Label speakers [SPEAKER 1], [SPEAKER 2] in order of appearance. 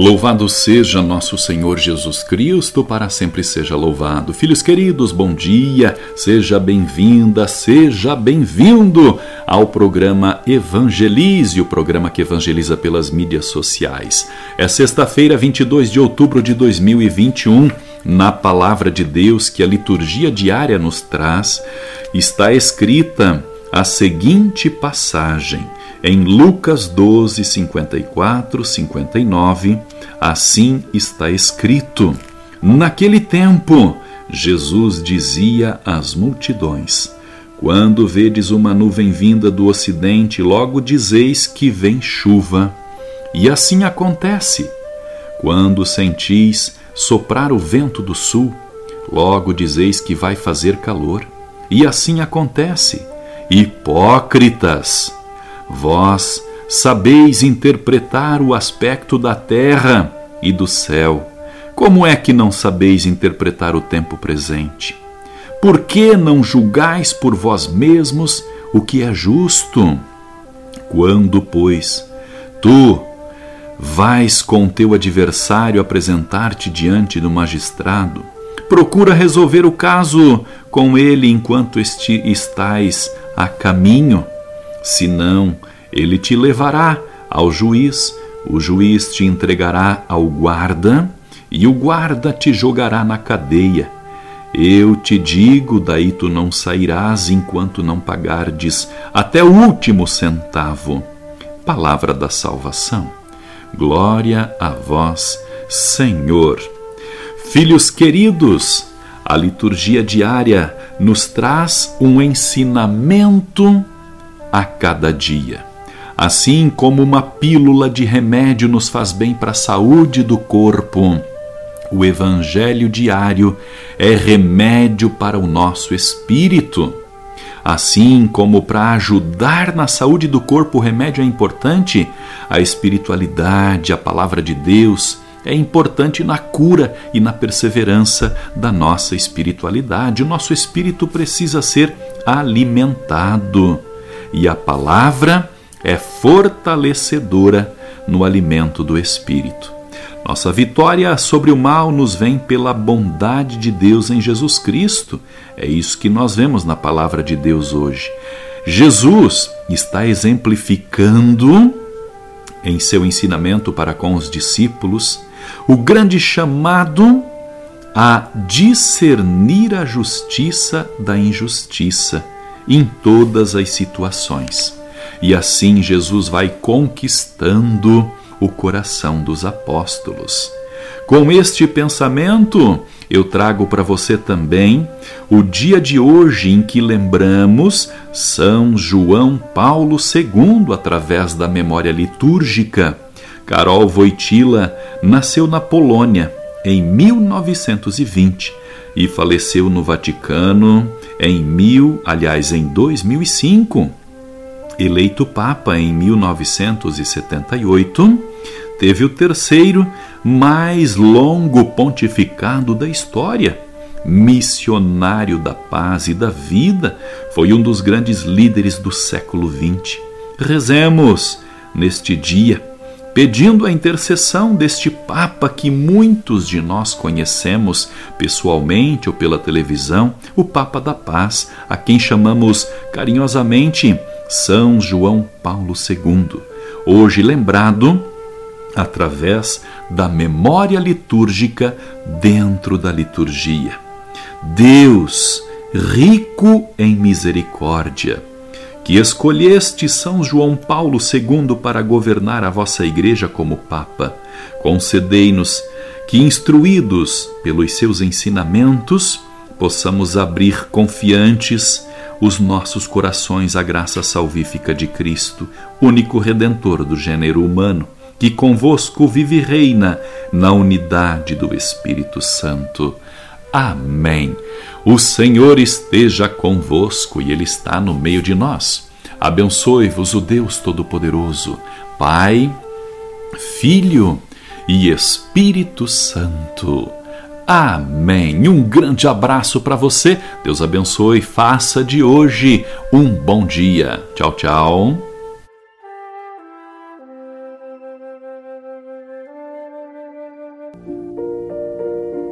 [SPEAKER 1] Louvado seja nosso Senhor Jesus Cristo, para sempre seja louvado. Filhos queridos, bom dia, seja bem-vinda, seja bem-vindo ao programa Evangelize, o programa que evangeliza pelas mídias sociais. É sexta-feira, 22 de outubro de 2021. Na palavra de Deus que a liturgia diária nos traz, está escrita a seguinte passagem em Lucas 12, 54, 59, assim está escrito: Naquele tempo, Jesus dizia às multidões: Quando vedes uma nuvem vinda do ocidente, logo dizeis que vem chuva. E assim acontece. Quando sentis soprar o vento do sul, logo dizeis que vai fazer calor. E assim acontece. Hipócritas! Vós sabeis interpretar o aspecto da terra e do céu. Como é que não sabeis interpretar o tempo presente? Por que não julgais por vós mesmos o que é justo? Quando, pois, tu vais com teu adversário apresentar-te diante do magistrado, procura resolver o caso com ele enquanto estais a caminho Senão, ele te levará ao juiz, o juiz te entregará ao guarda, e o guarda te jogará na cadeia. Eu te digo, daí tu não sairás enquanto não pagardes até o último centavo. Palavra da salvação. Glória a vós, Senhor. Filhos queridos, a liturgia diária nos traz um ensinamento a cada dia. Assim como uma pílula de remédio nos faz bem para a saúde do corpo, o Evangelho diário é remédio para o nosso espírito. Assim como para ajudar na saúde do corpo o remédio é importante, a espiritualidade, a palavra de Deus, é importante na cura e na perseverança da nossa espiritualidade. O nosso espírito precisa ser alimentado e a palavra é fortalecedora no alimento do espírito. Nossa vitória sobre o mal nos vem pela bondade de Deus em Jesus Cristo. É isso que nós vemos na palavra de Deus hoje. Jesus está exemplificando em seu ensinamento para com os discípulos o grande chamado a discernir a justiça da injustiça em todas as situações. E assim Jesus vai conquistando o coração dos apóstolos. Com este pensamento, eu trago para você também o dia de hoje em que lembramos São João Paulo II através da memória litúrgica. Carol Voitila nasceu na Polônia em 1920 e faleceu no Vaticano em mil, aliás, em 2005. Eleito Papa em 1978, teve o terceiro mais longo pontificado da história. Missionário da paz e da vida, foi um dos grandes líderes do século XX. Rezemos neste dia pedindo a intercessão deste Papa que muitos de nós conhecemos pessoalmente ou pela televisão, o Papa da Paz, a quem chamamos carinhosamente São João Paulo II, hoje lembrado através da memória litúrgica dentro da liturgia. Deus, rico em misericórdia, que escolheste São João Paulo II para governar a vossa Igreja como Papa, concedei-nos que, instruídos pelos seus ensinamentos, possamos abrir confiantes os nossos corações à graça salvífica de Cristo, único redentor do gênero humano, que convosco vive e reina na unidade do Espírito Santo. Amém. O Senhor esteja convosco e Ele está no meio de nós. Abençoe-vos o Deus Todo-Poderoso, Pai, Filho e Espírito Santo. Amém. Um grande abraço para você. Deus abençoe. Faça de hoje um bom dia. Tchau, tchau.